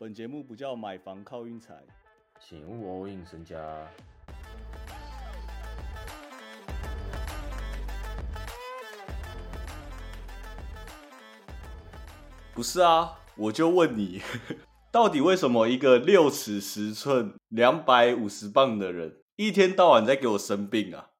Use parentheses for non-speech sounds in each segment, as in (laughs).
本节目不叫买房靠运财，请勿 all in 身家。不是啊，我就问你，(laughs) 到底为什么一个六尺十寸、两百五十磅的人，一天到晚在给我生病啊？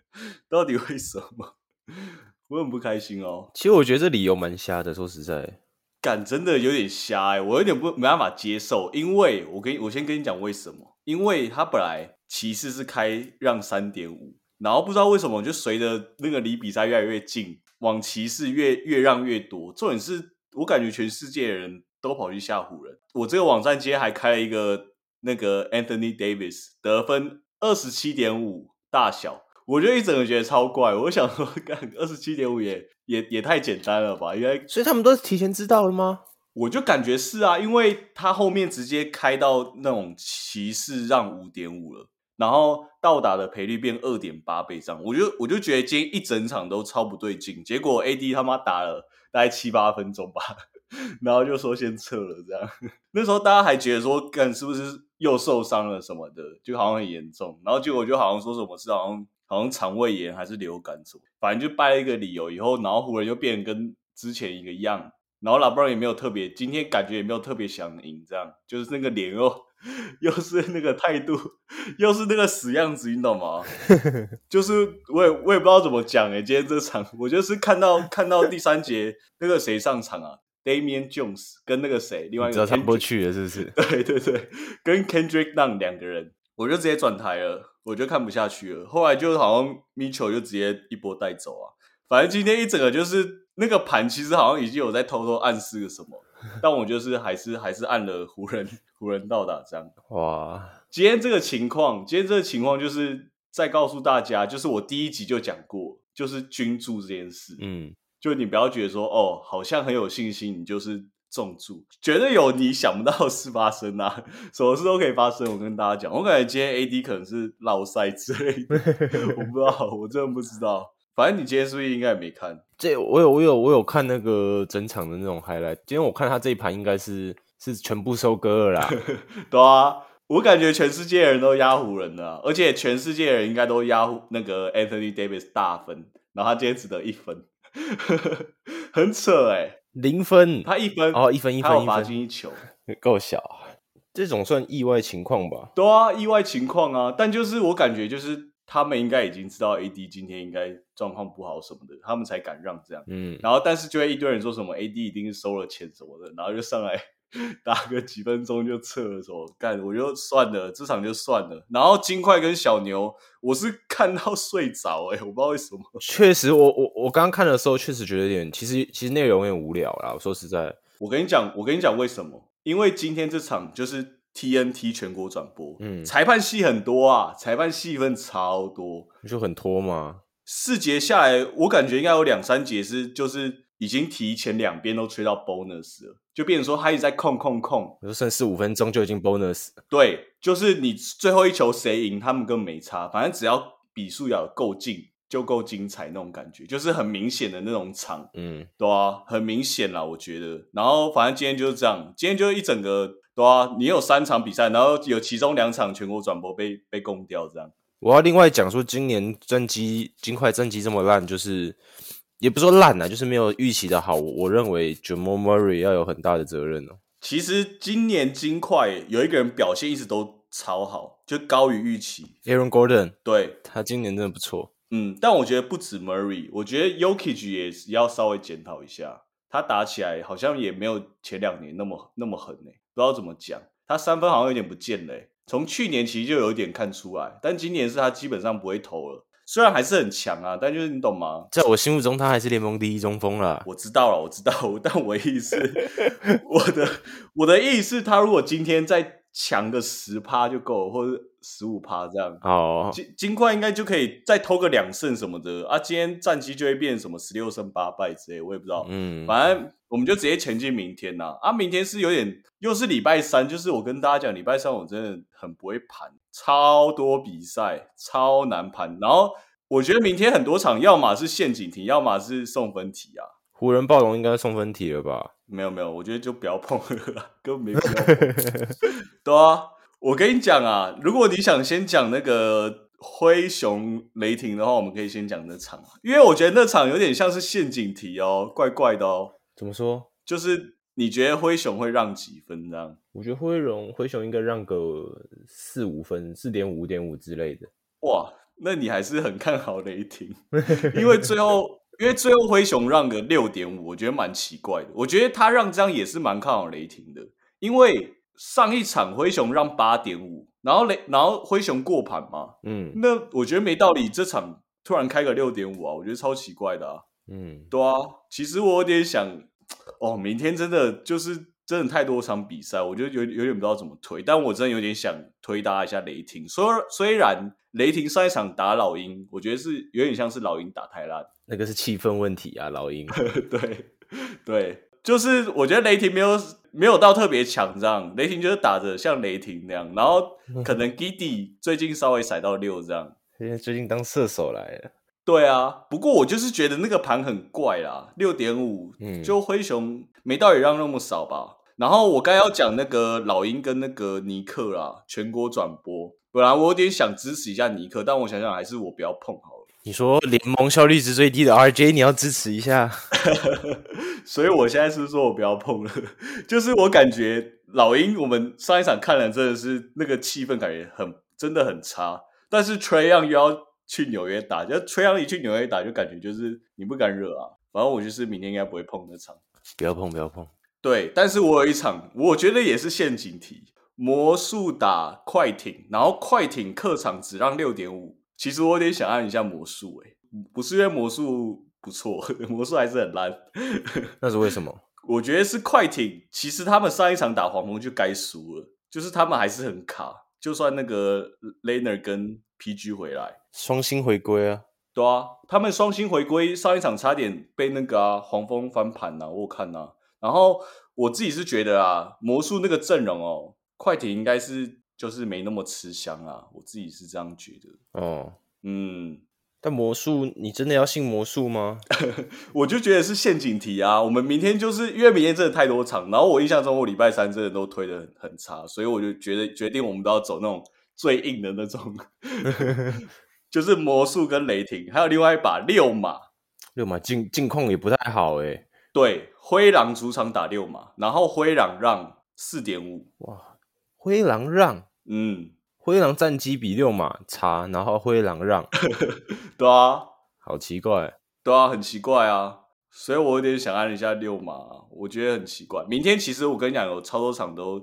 (laughs) 到底为什么？(laughs) 我很不开心哦。其实我觉得这理由蛮瞎的，说实在，感真的有点瞎哎，我有点不没办法接受，因为我跟我先跟你讲为什么，因为他本来骑士是开让三点五，然后不知道为什么就随着那个离比赛越来越近，往骑士越越让越多。重点是我感觉全世界的人都跑去吓唬人。我这个网站今天还开了一个那个 Anthony Davis 得分二十七点五大小。我就一整个觉得超怪，我想说，(laughs) 干二十七点五也也也太简单了吧？因为所以他们都是提前知道了吗？我就感觉是啊，因为他后面直接开到那种骑士让五点五了，然后到达的赔率变二点八倍这样，我就我就觉得今天一整场都超不对劲。结果 AD 他妈打了大概七八分钟吧，(laughs) 然后就说先撤了这样。(laughs) 那时候大家还觉得说，干是不是又受伤了什么的，就好像很严重。然后结果就好像说什么事，好像。好像肠胃炎还是流感什么，反正就掰了一个理由，以后然后湖人就变跟之前一个样，然后老布朗也没有特别，今天感觉也没有特别想赢，这样就是那个脸又又是那个态度，又是那个死样子，你懂吗？(laughs) 就是我也我也不知道怎么讲哎，今天这场我就是看到看到第三节那个谁上场啊，Damian Jones 跟那个谁，另外一个上不去了是不是？(laughs) 对对对，跟 Kendrick Nunn 两个人，我就直接转台了。我就看不下去了，后来就好像米球就直接一波带走啊。反正今天一整个就是那个盘，其实好像已经有在偷偷暗示个什么，但我就是还是还是按了湖人湖人到达这样。哇，今天这个情况，今天这个情况就是在告诉大家，就是我第一集就讲过，就是均注这件事。嗯，就你不要觉得说哦，好像很有信心，你就是。重注，绝对有你想不到的事发生啊！(laughs) 什么事都可以发生。我跟大家讲，我感觉今天 AD 可能是老赛之类的，(laughs) 我不知道，我真的不知道。反正你今天是不是应该也没看？这我有，我有，我有看那个整场的那种 highlight。今天我看他这一盘应该是是全部收割了啦。(laughs) 对啊，我感觉全世界人都压湖人了，而且全世界人应该都压那个 Anthony Davis 大分，然后他今天只得一分，很扯哎。零分，他一分哦，一分一分，罚进一球，(laughs) 够小，这种算意外情况吧？对啊，意外情况啊，但就是我感觉就是他们应该已经知道 AD 今天应该状况不好什么的，他们才敢让这样。嗯，然后但是就会一堆人说什么 AD 一定是收了钱什么的，然后就上来。(laughs) 打个几分钟就撤了，说干我就算了，这场就算了。然后金块跟小牛，我是看到睡着哎，我不知道为什么。(laughs) 确实，我我我刚刚看的时候，确实觉得有点，其实其实内容有点无聊啦。我说实在，我跟你讲，我跟你讲为什么？因为今天这场就是 TNT 全国转播，嗯，裁判戏很多啊，裁判戏份超多，就很拖嘛。四节下来，我感觉应该有两三节是就是已经提前两边都吹到 bonus 了。就变成说他一直在控控控，就剩四五分钟就已经 bonus。对，就是你最后一球谁赢，他们根本没差，反正只要比数要够近，就够精彩那种感觉，就是很明显的那种场，嗯，对啊，很明显啦，我觉得。然后反正今天就是这样，今天就一整个，对啊，你有三场比赛，然后有其中两场全国转播被被攻掉，这样。我要另外讲说，今年战绩金块战绩这么烂，就是。也不说烂啊，就是没有预期的好。我我认为 Jamal Murray 要有很大的责任哦。其实今年金块有一个人表现一直都超好，就高于预期。Aaron Gordon，对他今年真的不错。嗯，但我觉得不止 Murray，我觉得 Yokich 也要稍微检讨一下。他打起来好像也没有前两年那么那么狠呢，不知道怎么讲。他三分好像有点不见嘞，从去年其实就有一点看出来，但今年是他基本上不会投了。虽然还是很强啊，但就是你懂吗？在我心目中，他还是联盟第一中锋了。我知道了，我知道，但我意思，我的我的意思，他如果今天再强个十趴就够了，或者十五趴这样，哦，金金块应该就可以再偷个两胜什么的啊。今天战绩就会变什么十六胜八败之类，我也不知道。嗯，反正我们就直接前进明天呐。啊，明天是有点又是礼拜三，就是我跟大家讲，礼拜三我真的很不会盘。超多比赛，超难盘。然后我觉得明天很多场，要么是陷阱题，要么是送分题啊。湖人暴龙应该送分题了吧？没有没有，我觉得就不要碰了，根本没必要碰。(laughs) 对啊，我跟你讲啊，如果你想先讲那个灰熊雷霆的话，我们可以先讲那场，因为我觉得那场有点像是陷阱题哦，怪怪的哦。怎么说？就是你觉得灰熊会让几分这样？我觉得灰熊灰熊应该让个四五分，四点五、五点五之类的。哇，那你还是很看好雷霆，(laughs) 因为最后。因为最后灰熊让个六点五，我觉得蛮奇怪的。我觉得他让这样也是蛮看好雷霆的，因为上一场灰熊让八点五，然后雷然后灰熊过盘嘛，嗯，那我觉得没道理。这场突然开个六点五啊，我觉得超奇怪的啊，嗯，对啊。其实我有点想，哦，明天真的就是真的太多场比赛，我觉得有有点不知道怎么推，但我真的有点想推搭一下雷霆。虽虽然雷霆上一场打老鹰，我觉得是有点像是老鹰打太烂。那个是气氛问题啊，老鹰。对 (laughs) 对，就是我觉得雷霆没有没有到特别强，这样雷霆就是打着像雷霆那样，然后可能 Giddy 最近稍微甩到六这样，因为最近当射手来了。对啊，不过我就是觉得那个盘很怪啦，六点五，就灰熊没道理让那么少吧。然后我刚要讲那个老鹰跟那个尼克啦，全国转播，本来我有点想支持一下尼克，但我想想还是我不要碰好。你说联盟效率值最低的 RJ，你要支持一下，(laughs) 所以我现在是说我不要碰了。(laughs) 就是我感觉老鹰，我们上一场看了真的是那个气氛，感觉很真的很差。但是 Trey Young 又要去纽约打，就 Trey Young 一去纽约打，就感觉就是你不敢惹啊。反正我就是明天应该不会碰那场，不要碰，不要碰。对，但是我有一场，我觉得也是陷阱题，魔术打快艇，然后快艇客场只让六点五。其实我有点想按一下魔术，哎，不是因为魔术不错，(laughs) 魔术还是很烂。那是为什么？(laughs) 我觉得是快艇。其实他们上一场打黄蜂就该输了，就是他们还是很卡。就算那个 Laner 跟 PG 回来，双星回归啊，对啊，他们双星回归，上一场差点被那个啊黄蜂翻盘呐，我看呐。然后我自己是觉得啊，魔术那个阵容哦，快艇应该是。就是没那么吃香啊，我自己是这样觉得。哦，嗯，但魔术，你真的要信魔术吗？(laughs) 我就觉得是陷阱题啊。我们明天就是因为明天真的太多场，然后我印象中我礼拜三真的都推的很很差，所以我就觉得决定我们都要走那种最硬的那种 (laughs) (laughs) 就是魔术跟雷霆，还有另外一把六马。六马近近况也不太好哎。对，灰狼主场打六马，然后灰狼让四点五。哇。灰狼让，嗯，灰狼战绩比六马差，然后灰狼让，(laughs) 对啊，好奇怪，对啊，很奇怪啊，所以我有点想按一下六马，我觉得很奇怪。明天其实我跟你讲，有超多场都，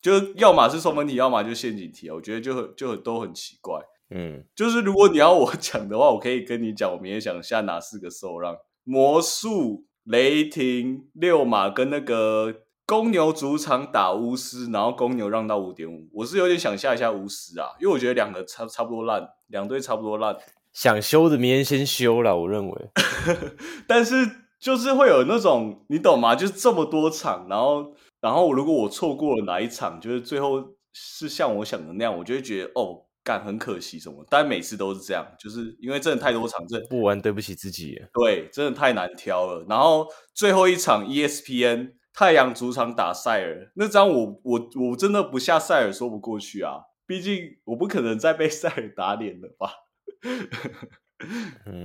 就要么是送分题，要么就陷阱题啊，我觉得就很就都很奇怪。嗯，就是如果你要我讲的话，我可以跟你讲，我明天想下哪四个受让：魔术、雷霆、六马跟那个。公牛主场打巫师，然后公牛让到五点五，我是有点想下一下巫师啊，因为我觉得两个差差不多烂，两队差不多烂，想修的明天先修了，我认为。(laughs) 但是就是会有那种，你懂吗？就是这么多场，然后然后如果我错过了哪一场，就是最后是像我想的那样，我就会觉得哦，干很可惜什么。但每次都是这样，就是因为真的太多场，这不玩对不起自己。对，真的太难挑了。然后最后一场 ESPN。太阳主场打塞尔，那张我我我真的不下塞尔说不过去啊！毕竟我不可能再被塞尔打脸了吧？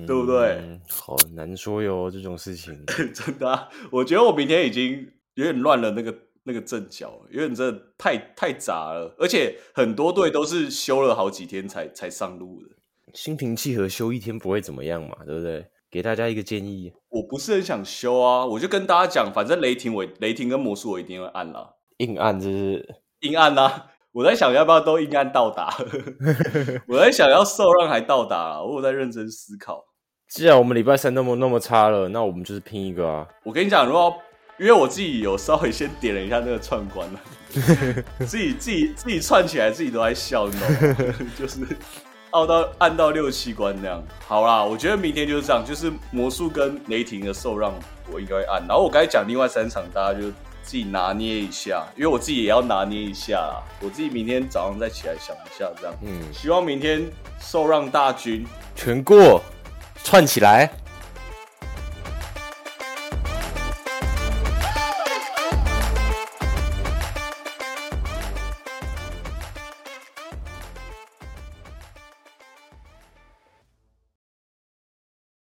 对不对？好难说哟，这种事情 (laughs) 真的，我觉得我明天已经有点乱了那个那个阵脚，有点真的太太杂了，而且很多队都是休了好几天才才上路的。心平气和休一天不会怎么样嘛，对不对？给大家一个建议，我不是很想修啊，我就跟大家讲，反正雷霆我雷霆跟魔术我一定会按啦，硬按就是硬按啦。我在想要不要都硬按到达，(laughs) 我在想要受让还到达，我有在认真思考。既然我们礼拜三那么那么差了，那我们就是拼一个啊。我跟你讲，如果因为我自己有稍微先点了一下那个串关了，(laughs) 自己自己自己串起来，自己都在笑，你知道吗？(laughs) 就是。按到按到六七关那样，好啦，我觉得明天就是这样，就是魔术跟雷霆的受让，我应该会按。然后我刚才讲另外三场，大家就自己拿捏一下，因为我自己也要拿捏一下啦。我自己明天早上再起来想一下，这样。嗯，希望明天受让大军全过，串起来。